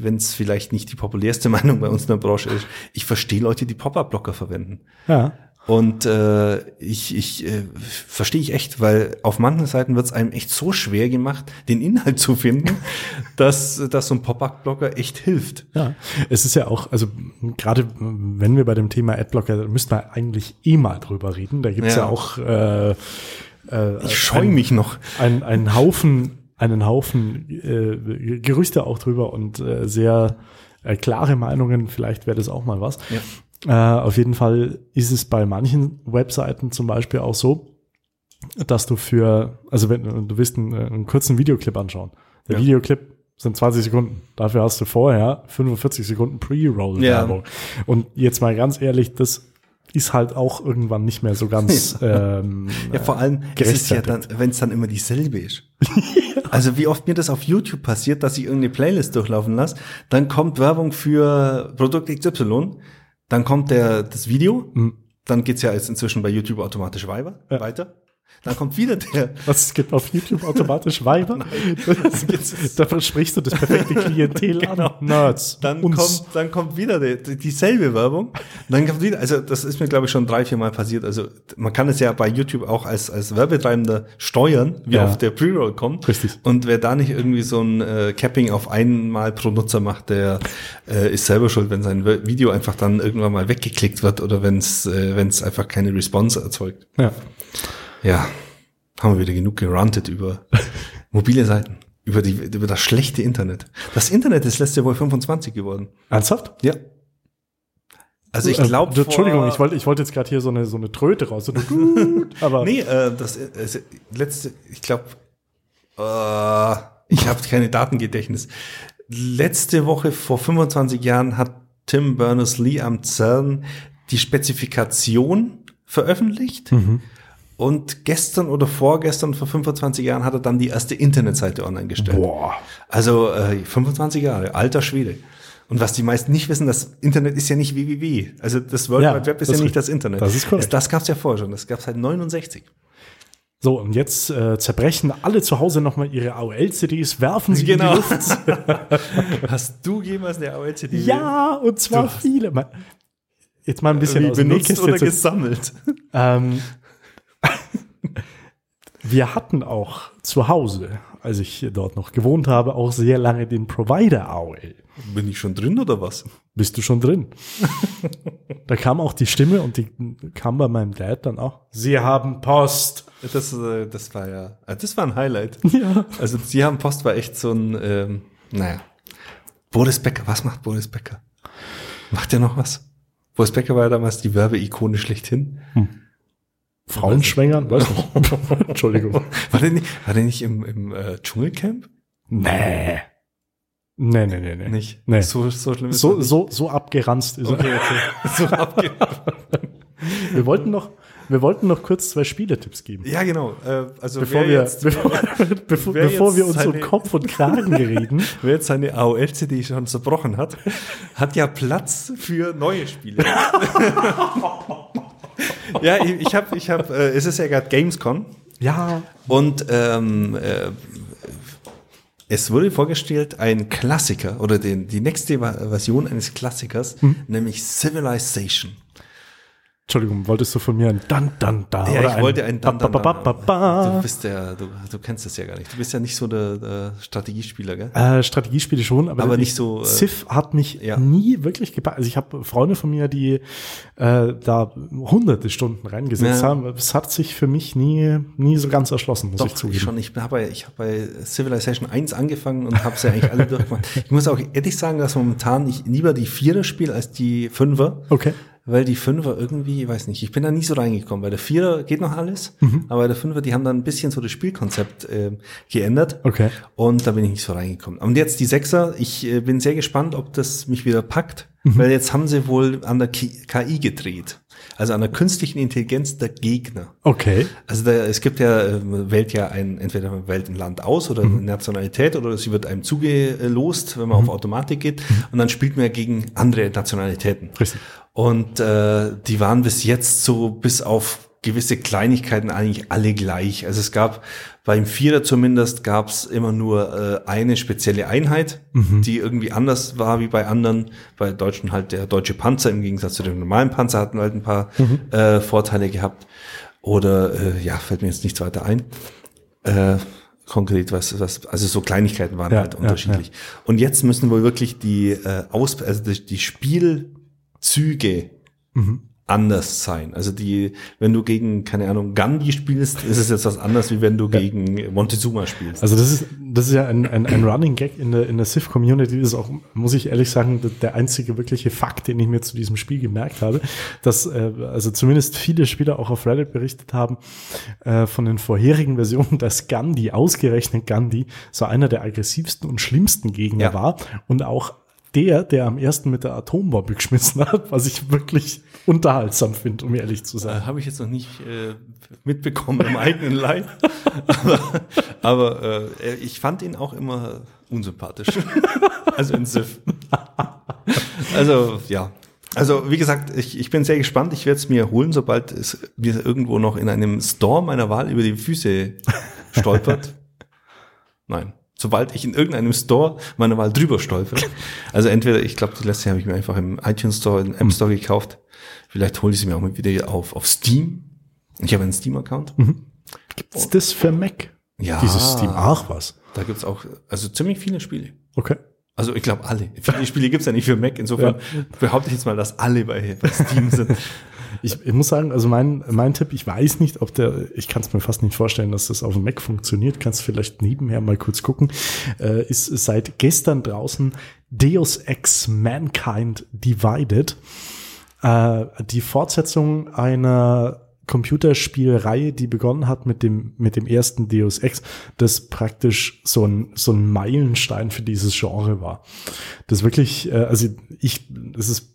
wenn es vielleicht nicht die populärste Meinung bei uns in der Branche ist, ich verstehe Leute, die Pop-Up-Blocker verwenden. ja. Und äh, ich, ich äh, verstehe ich echt, weil auf manchen Seiten wird es einem echt so schwer gemacht, den Inhalt zu finden, dass, dass so ein Pop-Up-Blocker echt hilft. Ja, es ist ja auch, also gerade wenn wir bei dem Thema Adblocker, da müssten wir eigentlich eh mal drüber reden. Da gibt's ja. Ja. auch äh, äh, Ich scheue mich noch. ein, einen Haufen, einen Haufen äh, Gerüchte auch drüber und äh, sehr äh, klare Meinungen. Vielleicht wäre das auch mal was. Ja. Äh, auf jeden Fall ist es bei manchen Webseiten zum Beispiel auch so, dass du für, also wenn du willst einen, einen kurzen Videoclip anschauen. Der Ja. Videoclip sind 20 Sekunden. Dafür hast du vorher 45 Sekunden Pre-Roll-Werbung. Und jetzt mal ganz ehrlich, das ist halt auch irgendwann nicht mehr so ganz ähm, Ja, vor allem ist es ja dann, wenn es dann immer dieselbe ist. Also wie oft mir das auf YouTube passiert, dass ich irgendeine Playlist durchlaufen lasse, dann kommt Werbung für Produkt XY, dann kommt der, das Video, Mhm. dann geht's ja jetzt inzwischen bei YouTube automatisch weiter. Ja. weiter. Dann kommt wieder der. Was es gibt auf YouTube automatisch Weiber? da versprichst du das perfekte Klientel Genau. an. Nerds. Dann Uns. kommt, dann kommt wieder die, die- dieselbe Werbung. Dann kommt wieder, also das ist mir glaube ich schon drei, vier Mal passiert. Also man kann es ja bei YouTube auch als, als Werbetreibender steuern, wie Ja. oft der Pre-Roll kommt. Richtig. Und wer da nicht irgendwie so ein äh, Capping auf einmal pro Nutzer macht, der äh, ist selber schuld, wenn sein Video einfach dann irgendwann mal weggeklickt wird oder wenn es äh, wenn es einfach keine Response erzeugt. Ja. Ja, haben wir wieder genug gerantet über mobile Seiten, über die über das schlechte Internet. Das Internet ist letzte Woche 25 geworden. Ernsthaft? Ja. Also ich Äh, glaube, Entschuldigung, ich wollte, ich wollte jetzt gerade hier so eine, so eine Tröte raus. So eine aber Nee, äh, das äh, letzte, ich glaube, äh, ich habe keine Datengedächtnis. Letzte Woche vor 25 Jahren hat Tim Berners-Lee am CERN die Spezifikation veröffentlicht. Mhm. Und gestern oder vorgestern, vor 25 Jahren, hat er dann die erste Internetseite online gestellt. boah. Also äh, 25 Jahre, alter Schwede. Und was die meisten nicht wissen, das Internet ist ja nicht www. Also das World Ja, Wide Web ist ja nicht das Internet. das ist korrekt. Das, gab es ja vorher schon. Das gab es seit 69. So, und jetzt äh, zerbrechen alle zu Hause nochmal ihre AOL-CDs, werfen sie Genau. in die Luft. Hast du jemals eine AOL-CD Ja, und zwar Du viele. Jetzt mal ein bisschen wie aus benutzt oder gesammelt? Ähm, wir hatten auch zu Hause, als ich dort noch gewohnt habe, auch sehr lange den Provider AOL. Bin ich schon drin oder was? Bist du schon drin? da kam auch die Stimme und die kam bei meinem Dad dann auch. Sie haben Post. Das, äh, das war ja, äh, das war ein Highlight. Ja. Also Sie haben Post war echt so ein, ähm, naja. Boris Becker, was macht Boris Becker? Macht er noch was? Boris Becker war ja damals die Werbeikone schlechthin. Frauen schwängern? Weiß nicht. Entschuldigung. War der nicht, war der nicht im, im äh, Dschungelcamp? Nee. Nee, nee, nee, nee. Nicht? Nee. So, so schlimm ist So, so, so abgeranzt ist. Okay, okay. so abge Wir wollten noch, wir wollten noch kurz zwei Spieletipps geben. Ja, genau. Äh, also Bevor wir, jetzt, bevor, bevor, bevor wir uns um seine- Kopf und Kragen reden. wer jetzt seine AOL-CD schon zerbrochen hat, hat ja Platz für neue Spiele. Ja, ich, habe, ich hab, äh, es ist ja gerade Gamescom Ja, und ähm, äh, es wurde vorgestellt ein Klassiker oder den, die nächste Version eines Klassikers, nämlich Civilization. Entschuldigung, wolltest du von mir ein Dan Dan Da? Ja, oder ich wollte ein Dan, Dan, ba, ba, ba, Dan. ba, Du bist ja, du, du kennst das ja gar nicht. Du bist ja nicht so der, der Strategiespieler, gell? Äh, Strategiespiele schon, aber, Aber nicht so, äh, Civ hat mich ja. nie wirklich gepackt. Also ich habe Freunde von mir, die äh, da hunderte Stunden reingesetzt Ja. haben. Es hat sich für mich nie, nie so ganz erschlossen, muss Doch, ich ich zugeben. schon. Ich habe bei, ich hab bei Civilization 1 angefangen und habe sie eigentlich alle durchgemacht. Ich muss auch ehrlich sagen, dass momentan ich lieber die Vierer spiele als die Fünfer. Okay. Weil die Fünfer irgendwie, ich weiß nicht, ich bin da nie so reingekommen. Bei der Vierer geht noch alles, Mhm. aber bei der Fünfer, die haben dann ein bisschen so das Spielkonzept äh, geändert. Okay. Und da bin ich nicht so reingekommen. Und jetzt die Sechser, ich äh, bin sehr gespannt, ob das mich wieder packt, Mhm. weil jetzt haben sie wohl an der Ki- gedreht. Also an der künstlichen Intelligenz der Gegner. Okay. Also da, es gibt ja, äh, man wählt ja ein, entweder man wählt ein Land aus oder eine Nationalität oder sie wird einem zugelost, wenn man auf Automatik geht und dann spielt man ja gegen andere Nationalitäten. Richtig. Und äh, die waren bis jetzt so bis auf gewisse Kleinigkeiten eigentlich alle gleich. Also es gab beim Vierer zumindest gab es immer nur äh, eine spezielle Einheit, die irgendwie anders war wie bei anderen. Bei Deutschen halt der deutsche Panzer im Gegensatz zu dem normalen Panzer hatten halt ein paar äh, Vorteile gehabt. Oder äh, ja, fällt mir jetzt nichts weiter ein. Äh, konkret was, was, also so Kleinigkeiten waren Ja, halt ja, unterschiedlich. Und jetzt müssen wohl wirklich die äh, Aus, also die, die Spielzüge Mhm. anders sein. Also die, wenn du gegen, keine Ahnung, Gandhi spielst, ist es jetzt was anderes, wie wenn du gegen Montezuma spielst. Also das ist, das ist ja ein, ein, ein Running Gag in der, in der Civ-Community. Das ist auch, muss ich ehrlich sagen, der- der einzige wirkliche Fakt, den ich mir zu diesem Spiel gemerkt habe, dass äh, also zumindest viele Spieler auch auf Reddit berichtet haben äh, von den vorherigen Versionen, dass Gandhi, ausgerechnet Gandhi, so einer der aggressivsten und schlimmsten Gegner Ja. war und auch der, der am ersten mit der Atombombe geschmissen hat, was ich wirklich unterhaltsam finde, um ehrlich zu sein. Äh, Habe ich jetzt noch nicht äh, mitbekommen im eigenen Leib. aber aber äh, ich fand ihn auch immer unsympathisch. also in Sif. also ja. Also wie gesagt, ich, ich bin sehr gespannt. Ich werde es mir holen, sobald es mir irgendwo noch in einem Store meiner Wahl über die Füße stolpert. Nein. Sobald ich in irgendeinem Store meiner Wahl drüber stolpere. Also entweder, ich glaube, die letzte habe ich mir einfach im iTunes Store, im App Store gekauft. Vielleicht hole ich sie mir auch mal wieder auf, auf Steam. Ich habe einen Steam-Account. Gibt's das für Mac? Ja. Dieses Steam. Ach was. Da gibt's auch, also ziemlich viele Spiele. Okay. Also ich glaube alle. Viele Spiele gibt's ja nicht für Mac. Insofern behaupte ich jetzt mal, dass alle bei, bei Steam sind. Ich, ich muss sagen, also mein, mein Tipp, ich weiß nicht, ob der, ich kann es mir fast nicht vorstellen, dass das auf dem Mac funktioniert. Kannst vielleicht nebenher mal kurz gucken. Äh, ist seit gestern draußen Deus Ex Mankind Divided. Äh, die Fortsetzung einer Computerspielreihe, die begonnen hat mit dem, mit dem ersten Deus Ex, das praktisch so ein, so ein Meilenstein für dieses Genre war. Das wirklich, äh, also ich, es ist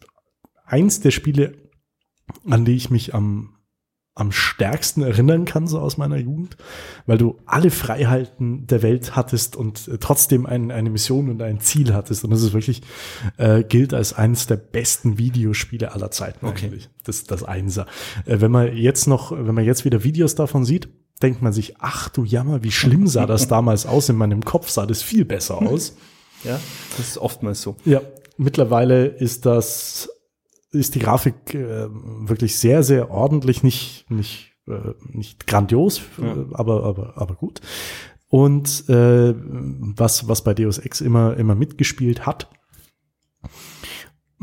eins der Spiele, an die ich mich am, am stärksten erinnern kann, so aus meiner Jugend, weil du alle Freiheiten der Welt hattest und äh, trotzdem ein, eine Mission und ein Ziel hattest. Und das ist wirklich, äh, gilt als eines der besten Videospiele aller Zeiten Okay. eigentlich. Das, das Einser. Äh, wenn man jetzt noch, wenn man jetzt wieder Videos davon sieht, denkt man sich, ach du Jammer, wie schlimm sah das damals aus. In meinem Kopf sah das viel besser aus. Ja, das ist oftmals so. Ja, mittlerweile ist das ist die Grafik äh, wirklich sehr sehr ordentlich, nicht nicht äh, nicht grandios, Ja. äh, aber aber aber gut. Und äh, was was bei Deus Ex immer immer mitgespielt hat,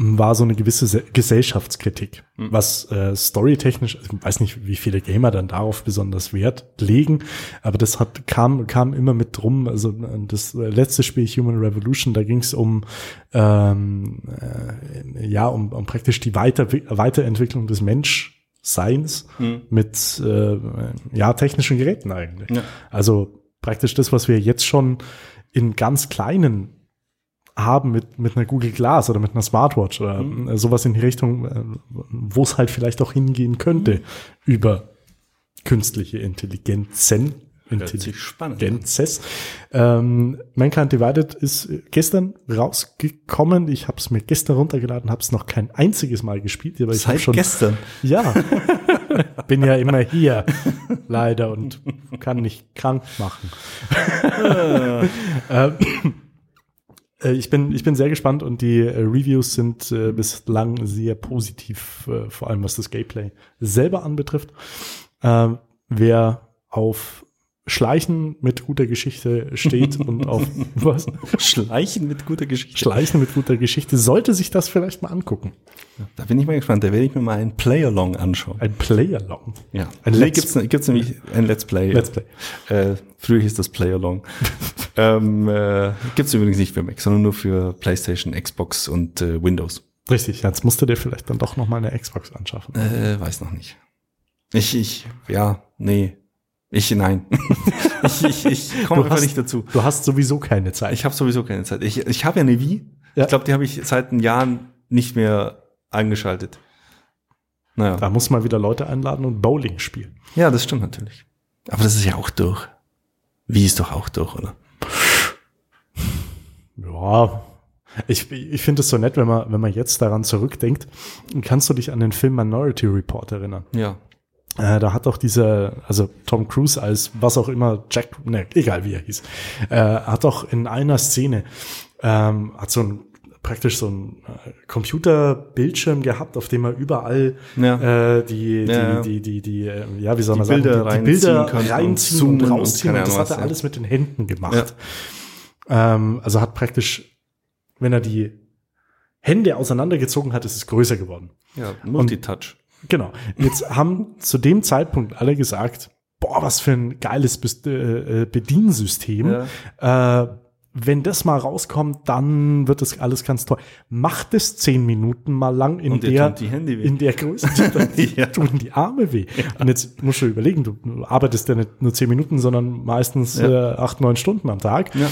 war so eine gewisse Se Gesellschaftskritik, Mhm. was äh, storytechnisch, also ich weiß nicht, wie viele Gamer dann darauf besonders Wert legen, aber das hat kam kam immer mit drum. Also äh, das äh, letzte Spiel Human Revolution, da ging es um ähm, äh, ja um, um praktisch die Weiter Weiterentwicklung des Menschseins Mhm. mit äh, ja technischen Geräten eigentlich. Ja. Also praktisch das, was wir jetzt schon in ganz kleinen haben mit, mit einer Google Glass oder mit einer Smartwatch oder Mhm. sowas in die Richtung, äh, wo es halt vielleicht auch hingehen könnte Mhm. über künstliche Intelligenzen. Intelligenzes. Ähm, Mankind Divided ist gestern rausgekommen. Ich habe es mir gestern runtergeladen, habe es noch kein einziges Mal gespielt, aber ich Seit schon gestern. ja, bin ja immer hier, leider, und kann nicht krank machen. Ähm, äh, ich, bin, ich bin sehr gespannt und die äh, Reviews sind äh, bislang sehr positiv, äh, vor allem was das Gameplay selber anbetrifft. Ähm, wer auf Schleichen mit guter Geschichte steht und auf was? Schleichen mit guter Geschichte. Schleichen mit guter Geschichte, sollte sich das vielleicht mal angucken. Da bin ich mal gespannt. Da werde ich mir mal ein Play-Along anschauen. Ein Player-Long. Ja. Ein Let's- gibt's, gibt's nämlich ein Let's Play. Let's Play. Äh, früher hieß das Play-Along. ähm, äh, gibt's übrigens nicht für Mac, sondern nur für PlayStation, Xbox und äh, Windows. Richtig, jetzt musst du dir vielleicht dann doch noch mal eine Xbox anschaffen. Äh, weiß noch nicht. Ich, ich, ja, nee. Ich, nein. ich ich, ich komme einfach hast- nicht dazu. Du hast sowieso keine Zeit. Ich habe sowieso keine Zeit. Ich, ich habe ja eine Wii. Ja. Ich glaube, die habe ich seit einem Jahren nicht mehr eingeschaltet. Naja. Da muss man wieder Leute einladen und Bowling spielen. Ja, das stimmt natürlich. Aber das ist ja auch durch. Wie ist doch auch durch, oder? Ja. Ich, ich finde es so nett, wenn man, wenn man jetzt daran zurückdenkt. Kannst du dich an den Film Minority Report erinnern? Ja. Äh, da hat doch dieser, also Tom Cruise als was auch immer, Jack, ne, egal wie er hieß, äh, hat doch in einer Szene, ähm, hat so ein praktisch so ein äh, Computerbildschirm gehabt, auf dem er überall Ja. äh, die, die, Ja. die, die, die, äh, ja, wie soll Die man sagen, Bilder die, die Bilder reinziehen und reinziehen und, und rausziehen. keine Und, das hat er ja. alles mit den Händen gemacht. Ähm, also hat praktisch, wenn er die Hände auseinandergezogen hat, ist es größer geworden. Ja, Multitouch. Genau. Jetzt haben zu dem Zeitpunkt alle gesagt, boah, was für ein geiles äh, äh, Bediensystem. Äh, wenn das mal rauskommt, dann wird das alles ganz toll. Macht es zehn Minuten mal lang in der tun die Hände weh. in der Größe, die Ja. tun die Arme weh. Und jetzt musst du überlegen, du arbeitest ja nicht nur zehn Minuten, sondern meistens Ja. äh, acht, neun Stunden am Tag. Ja.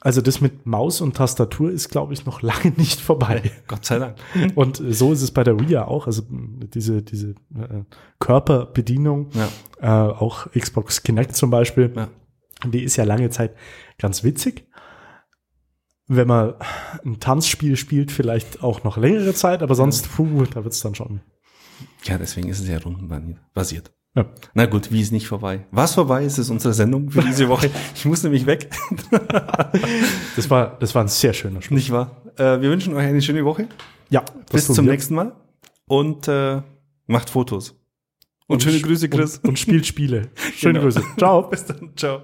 Also das mit Maus und Tastatur ist, glaube ich, noch lange nicht vorbei. Gott sei Dank. Und so ist es bei der Wii auch. Also diese, diese äh, Körperbedienung, Ja. äh, auch Xbox Kinect zum Beispiel, Ja. die ist ja lange Zeit ganz witzig. wenn man ein Tanzspiel spielt, vielleicht auch noch längere Zeit, aber sonst, puh, da wird's dann schon. Ja, deswegen ist es ja rundenbasiert. Ja. Na gut, wie ist nicht vorbei? Was vorbei ist, ist unsere Sendung für diese Woche. Ich muss nämlich weg. Das war, das war ein sehr schöner Schluss. Nicht wahr? Äh, wir wünschen euch eine schöne Woche. Ja, Bis zum wir. nächsten Mal. Und äh, macht Fotos. Und, schöne Grüße, Chris. Und, und spielt Spiele. Schöne Genau. Grüße. Ciao. Bis dann. Ciao.